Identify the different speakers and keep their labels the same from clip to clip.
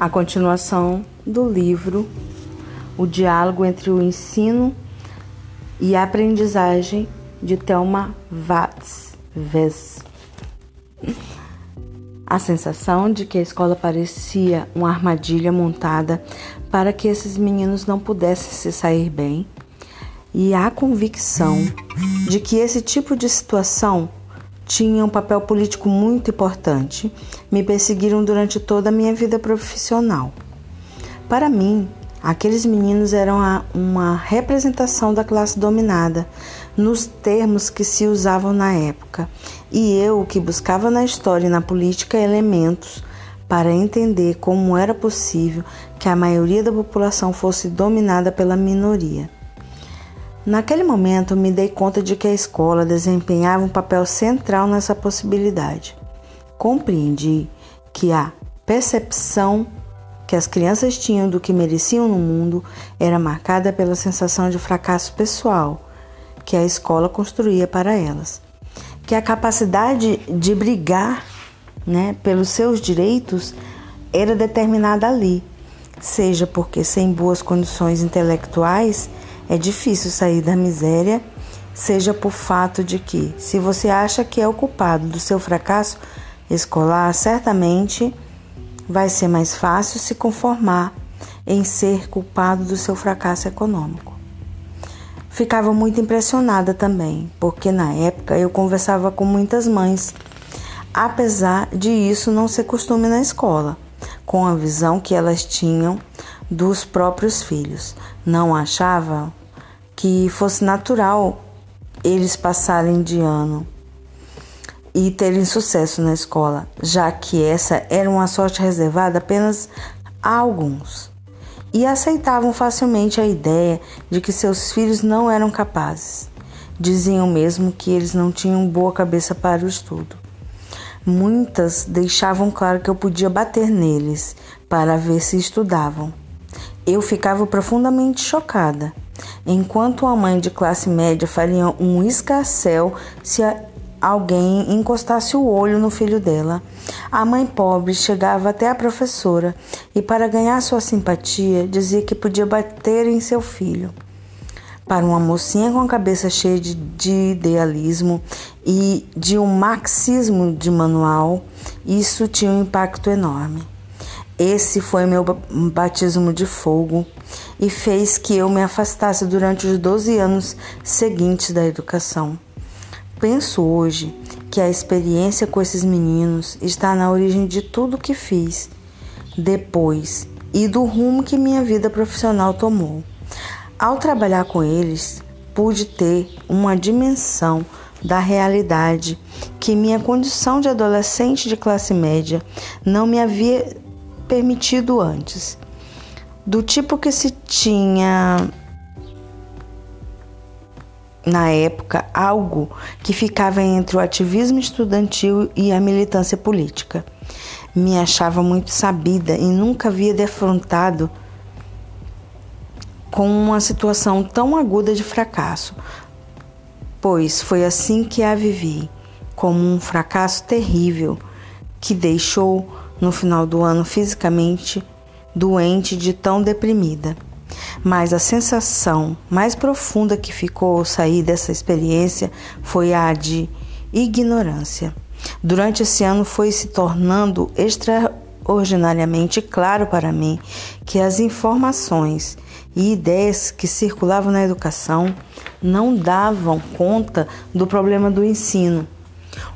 Speaker 1: a continuação do livro O Diálogo entre o Ensino e a Aprendizagem de Thelma Watts. A sensação de que a escola parecia uma armadilha montada para que esses meninos não pudessem se sair bem, e a convicção de que esse tipo de situação tinha um papel político muito importante, me perseguiram durante toda a minha vida profissional. Para mim, aqueles meninos eram uma representação da classe dominada, nos termos que se usavam na época, e eu que buscava na história e na política elementos para entender como era possível que a maioria da população fosse dominada pela minoria. Naquele momento, me dei conta de que a escola desempenhava um papel central nessa possibilidade. Compreendi que a percepção que as crianças tinham do que mereciam no mundo era marcada pela sensação de fracasso pessoal que a escola construía para elas. Que a capacidade de brigar né, pelos seus direitos era determinada ali, seja porque sem boas condições intelectuais é difícil sair da miséria, seja por fato de que, se você acha que é o culpado do seu fracasso escolar, certamente vai ser mais fácil se conformar em ser culpado do seu fracasso econômico. Ficava muito impressionada também, porque na época eu conversava com muitas mães, apesar de isso não ser costume na escola, com a visão que elas tinham dos próprios filhos. Não achavam que fosse natural eles passarem de ano e terem sucesso na escola, já que essa era uma sorte reservada apenas a alguns. E aceitavam facilmente a ideia de que seus filhos não eram capazes. Diziam mesmo que eles não tinham boa cabeça para o estudo. Muitas deixavam claro que eu podia bater neles para ver se estudavam. Eu ficava profundamente chocada enquanto uma mãe de classe média faria um escarcel se alguém encostasse o olho no filho dela. A mãe pobre chegava até a professora e, para ganhar sua simpatia, dizia que podia bater em seu filho. Para uma mocinha com a cabeça cheia de, de idealismo e de um marxismo de manual, isso tinha um impacto enorme. Esse foi meu batismo de fogo e fez que eu me afastasse durante os 12 anos seguintes da educação. Penso hoje que a experiência com esses meninos está na origem de tudo que fiz depois e do rumo que minha vida profissional tomou. Ao trabalhar com eles, pude ter uma dimensão da realidade que minha condição de adolescente de classe média não me havia permitido antes, do tipo que se tinha na época algo que ficava entre o ativismo estudantil e a militância política. Me achava muito sabida e nunca havia defrontado com uma situação tão aguda de fracasso, pois foi assim que a vivi, como um fracasso terrível que deixou no final do ano fisicamente doente de tão deprimida. Mas a sensação mais profunda que ficou ao sair dessa experiência foi a de ignorância. Durante esse ano foi se tornando extraordinariamente claro para mim que as informações e ideias que circulavam na educação não davam conta do problema do ensino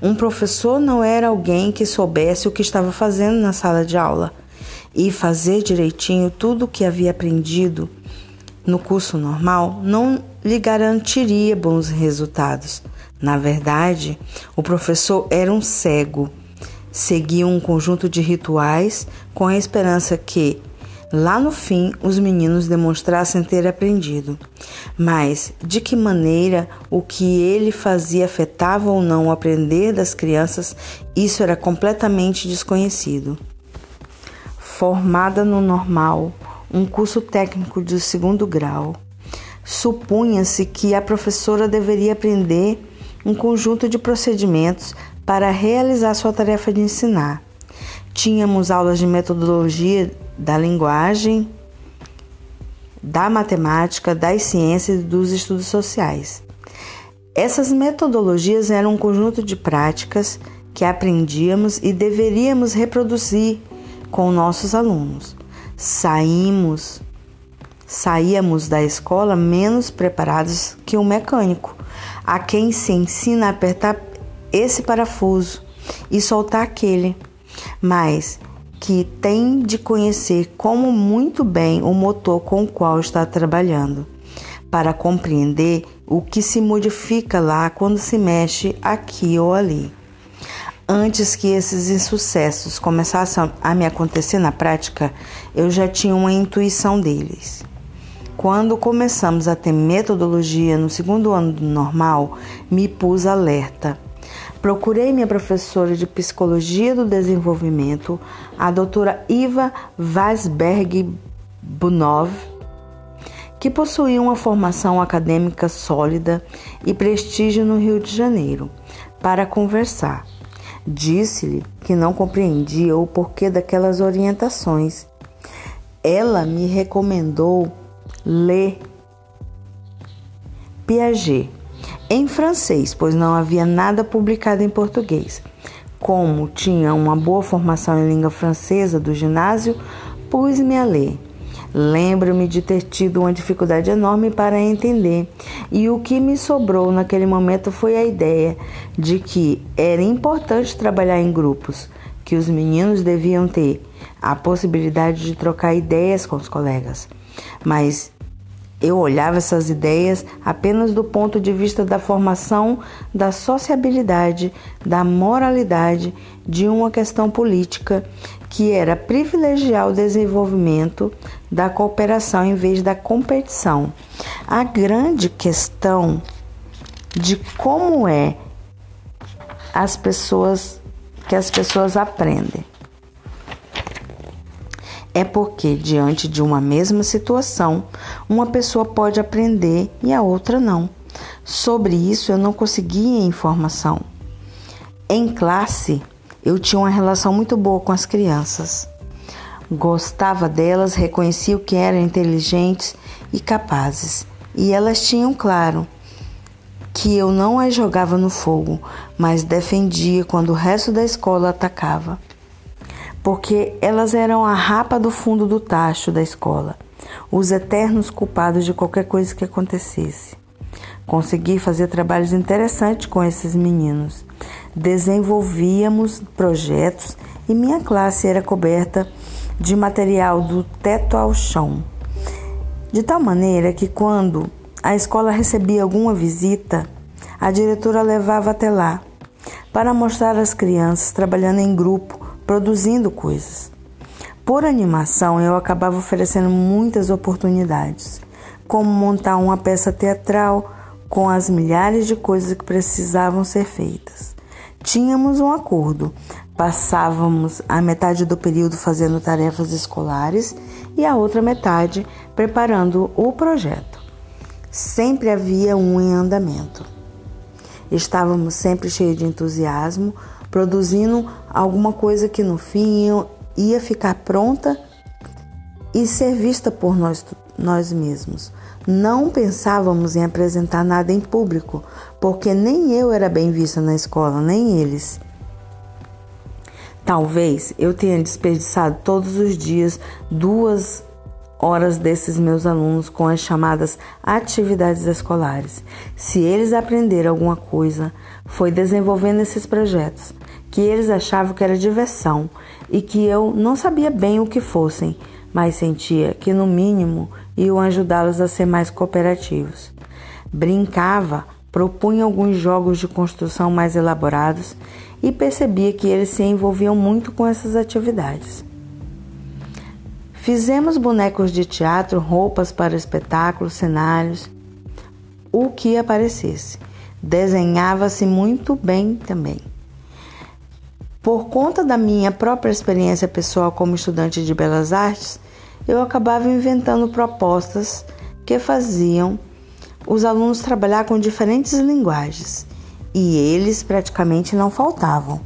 Speaker 1: um professor não era alguém que soubesse o que estava fazendo na sala de aula e fazer direitinho tudo o que havia aprendido no curso normal não lhe garantiria bons resultados. Na verdade, o professor era um cego. Seguia um conjunto de rituais com a esperança que, Lá no fim, os meninos demonstrassem ter aprendido. Mas de que maneira o que ele fazia afetava ou não o aprender das crianças, isso era completamente desconhecido. Formada no normal, um curso técnico de segundo grau, supunha-se que a professora deveria aprender um conjunto de procedimentos para realizar sua tarefa de ensinar. Tínhamos aulas de metodologia da linguagem, da matemática, das ciências e dos estudos sociais. Essas metodologias eram um conjunto de práticas que aprendíamos e deveríamos reproduzir com nossos alunos. Saímos, saíamos da escola menos preparados que um mecânico, a quem se ensina a apertar esse parafuso e soltar aquele, mas que tem de conhecer como muito bem o motor com o qual está trabalhando, para compreender o que se modifica lá quando se mexe aqui ou ali. Antes que esses insucessos começassem a me acontecer na prática, eu já tinha uma intuição deles. Quando começamos a ter metodologia no segundo ano do normal, me pus alerta. Procurei minha professora de Psicologia do Desenvolvimento, a doutora Iva Weisberg Bunov, que possuía uma formação acadêmica sólida e prestígio no Rio de Janeiro, para conversar. Disse-lhe que não compreendia o porquê daquelas orientações. Ela me recomendou ler Piaget em francês, pois não havia nada publicado em português. Como tinha uma boa formação em língua francesa do ginásio, pus-me a ler. Lembro-me de ter tido uma dificuldade enorme para entender, e o que me sobrou naquele momento foi a ideia de que era importante trabalhar em grupos, que os meninos deviam ter a possibilidade de trocar ideias com os colegas. Mas eu olhava essas ideias apenas do ponto de vista da formação da sociabilidade, da moralidade, de uma questão política que era privilegiar o desenvolvimento da cooperação em vez da competição. A grande questão de como é as pessoas que as pessoas aprendem é porque, diante de uma mesma situação, uma pessoa pode aprender e a outra não. Sobre isso eu não conseguia informação. Em classe, eu tinha uma relação muito boa com as crianças. Gostava delas, reconhecia o que eram inteligentes e capazes. E elas tinham claro que eu não as jogava no fogo, mas defendia quando o resto da escola atacava porque elas eram a rapa do fundo do tacho da escola, os eternos culpados de qualquer coisa que acontecesse. Consegui fazer trabalhos interessantes com esses meninos. Desenvolvíamos projetos e minha classe era coberta de material do teto ao chão. De tal maneira que quando a escola recebia alguma visita, a diretora levava até lá para mostrar às crianças trabalhando em grupo produzindo coisas. Por animação, eu acabava oferecendo muitas oportunidades, como montar uma peça teatral com as milhares de coisas que precisavam ser feitas. Tínhamos um acordo, passávamos a metade do período fazendo tarefas escolares e a outra metade preparando o projeto. Sempre havia um em andamento. Estávamos sempre cheios de entusiasmo, produzindo alguma coisa que no fim ia ficar pronta e ser vista por nós, nós mesmos. Não pensávamos em apresentar nada em público, porque nem eu era bem vista na escola, nem eles. Talvez eu tenha desperdiçado todos os dias duas horas desses meus alunos com as chamadas atividades escolares. Se eles aprenderam alguma coisa, foi desenvolvendo esses projetos que eles achavam que era diversão e que eu não sabia bem o que fossem, mas sentia que no mínimo iam ajudá-los a ser mais cooperativos. Brincava, propunha alguns jogos de construção mais elaborados e percebia que eles se envolviam muito com essas atividades. Fizemos bonecos de teatro, roupas para espetáculos, cenários, o que aparecesse. Desenhava-se muito bem também. Por conta da minha própria experiência pessoal como estudante de belas artes, eu acabava inventando propostas que faziam os alunos trabalhar com diferentes linguagens e eles praticamente não faltavam.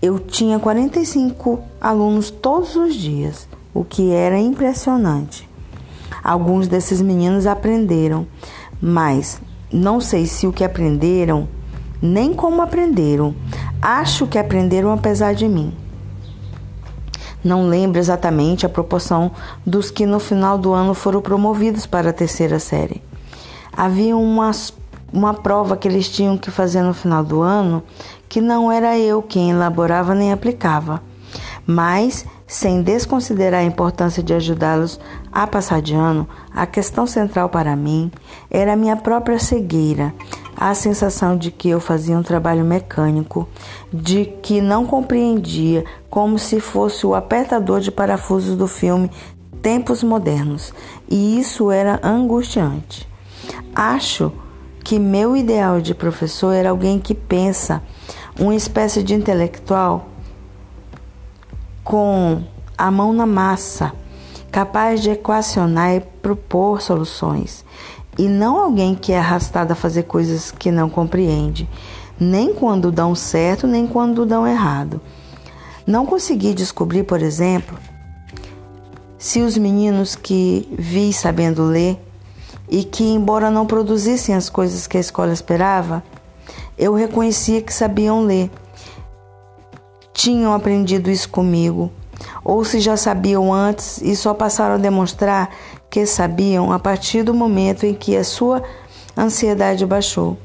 Speaker 1: Eu tinha 45 alunos todos os dias, o que era impressionante. Alguns desses meninos aprenderam, mas não sei se o que aprenderam, nem como aprenderam. Acho que aprenderam apesar de mim. Não lembro exatamente a proporção dos que no final do ano foram promovidos para a terceira série. Havia uma, uma prova que eles tinham que fazer no final do ano que não era eu quem elaborava nem aplicava, mas, sem desconsiderar a importância de ajudá-los a passar de ano, a questão central para mim era a minha própria cegueira, a sensação de que eu fazia um trabalho mecânico, de que não compreendia como se fosse o apertador de parafusos do filme Tempos Modernos, e isso era angustiante. Acho que meu ideal de professor era alguém que pensa uma espécie de intelectual com a mão na massa, capaz de equacionar e propor soluções, e não alguém que é arrastado a fazer coisas que não compreende, nem quando dão certo, nem quando dão errado. Não consegui descobrir, por exemplo, se os meninos que vi sabendo ler e que, embora não produzissem as coisas que a escola esperava, eu reconhecia que sabiam ler. Tinham aprendido isso comigo, ou se já sabiam antes e só passaram a demonstrar que sabiam a partir do momento em que a sua ansiedade baixou.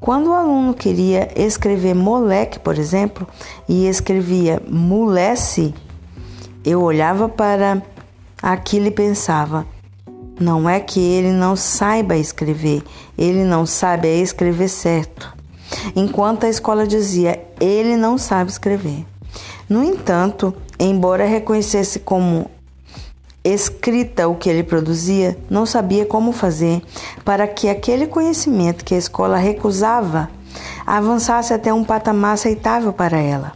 Speaker 1: Quando o aluno queria escrever moleque, por exemplo, e escrevia mulesse, eu olhava para aquilo e pensava: não é que ele não saiba escrever, ele não sabe escrever certo enquanto a escola dizia ele não sabe escrever. No entanto, embora reconhecesse como escrita o que ele produzia, não sabia como fazer para que aquele conhecimento que a escola recusava avançasse até um patamar aceitável para ela.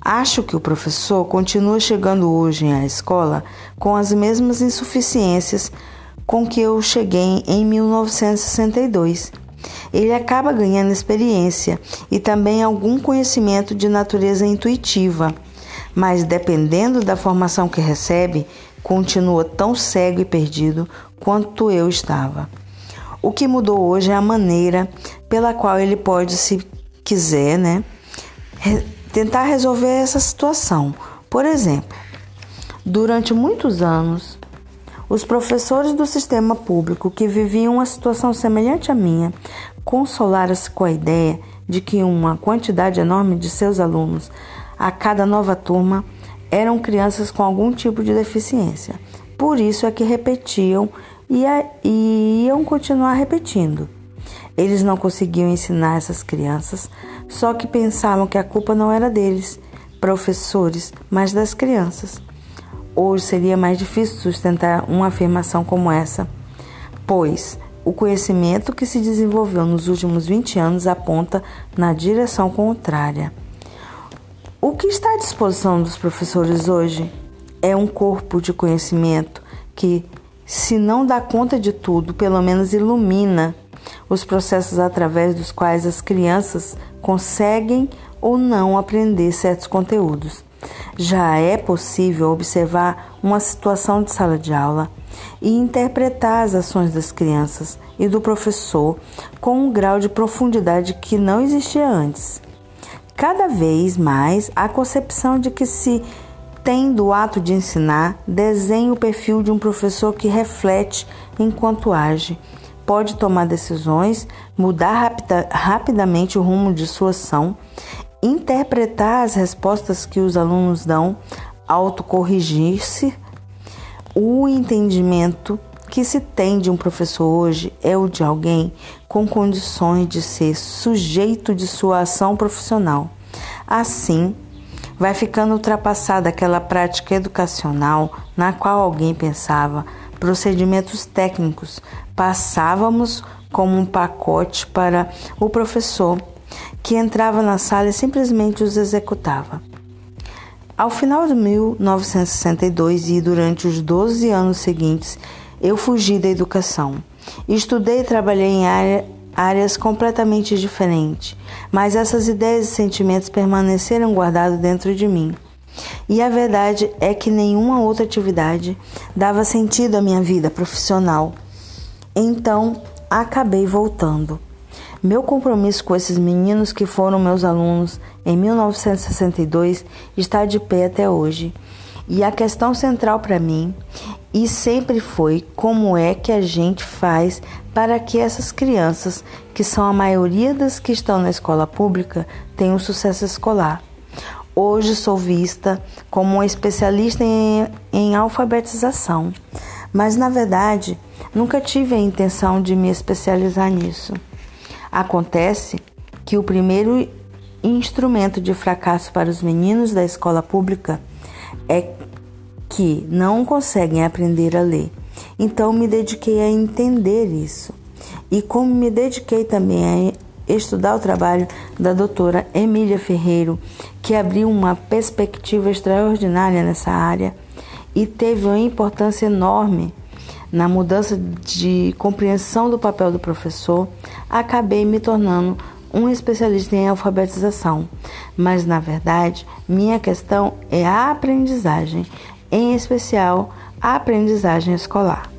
Speaker 1: Acho que o professor continua chegando hoje à escola com as mesmas insuficiências com que eu cheguei em 1962 ele acaba ganhando experiência e também algum conhecimento de natureza intuitiva, mas dependendo da formação que recebe, continua tão cego e perdido quanto eu estava. O que mudou hoje é a maneira pela qual ele pode, se quiser, né, tentar resolver essa situação. Por exemplo, durante muitos anos, os professores do sistema público que viviam uma situação semelhante à minha consolaram-se com a ideia de que uma quantidade enorme de seus alunos a cada nova turma eram crianças com algum tipo de deficiência. Por isso é que repetiam e, a, e iam continuar repetindo. Eles não conseguiam ensinar essas crianças, só que pensavam que a culpa não era deles, professores, mas das crianças. Hoje seria mais difícil sustentar uma afirmação como essa, pois o conhecimento que se desenvolveu nos últimos 20 anos aponta na direção contrária. O que está à disposição dos professores hoje é um corpo de conhecimento que, se não dá conta de tudo, pelo menos ilumina os processos através dos quais as crianças conseguem ou não aprender certos conteúdos já é possível observar uma situação de sala de aula e interpretar as ações das crianças e do professor com um grau de profundidade que não existia antes. Cada vez mais a concepção de que se tem do ato de ensinar desenha o perfil de um professor que reflete enquanto age, pode tomar decisões, mudar rapida, rapidamente o rumo de sua ação interpretar as respostas que os alunos dão, autocorrigir-se. O entendimento que se tem de um professor hoje é o de alguém com condições de ser sujeito de sua ação profissional. Assim, vai ficando ultrapassada aquela prática educacional na qual alguém pensava procedimentos técnicos, passávamos como um pacote para o professor que entrava na sala e simplesmente os executava. Ao final de 1962 e durante os 12 anos seguintes, eu fugi da educação. Estudei e trabalhei em, área, áreas completamente diferentes, mas essas ideias e sentimentos permaneceram guardados dentro de mim. E a verdade é que nenhuma outra atividade dava sentido à minha vida profissional. Então, acabei voltando. Meu compromisso com esses meninos que foram meus alunos em 1962 está de pé até hoje. E a questão central para mim e sempre foi como é que a gente faz para que essas crianças, que são a maioria das que estão na escola pública, tenham sucesso escolar. Hoje sou vista como uma especialista em, em alfabetização, mas na verdade nunca tive a intenção de me especializar nisso. Acontece que o primeiro instrumento de fracasso para os meninos da escola pública é que não conseguem aprender a ler. Então me dediquei a entender isso. E como me dediquei também a estudar o trabalho da doutora Emília Ferreiro, que abriu uma perspectiva extraordinária nessa área e teve uma importância enorme na mudança de compreensão do papel do professor, acabei me tornando um especialista em alfabetização. Mas na verdade, minha questão é a aprendizagem, em especial a aprendizagem escolar.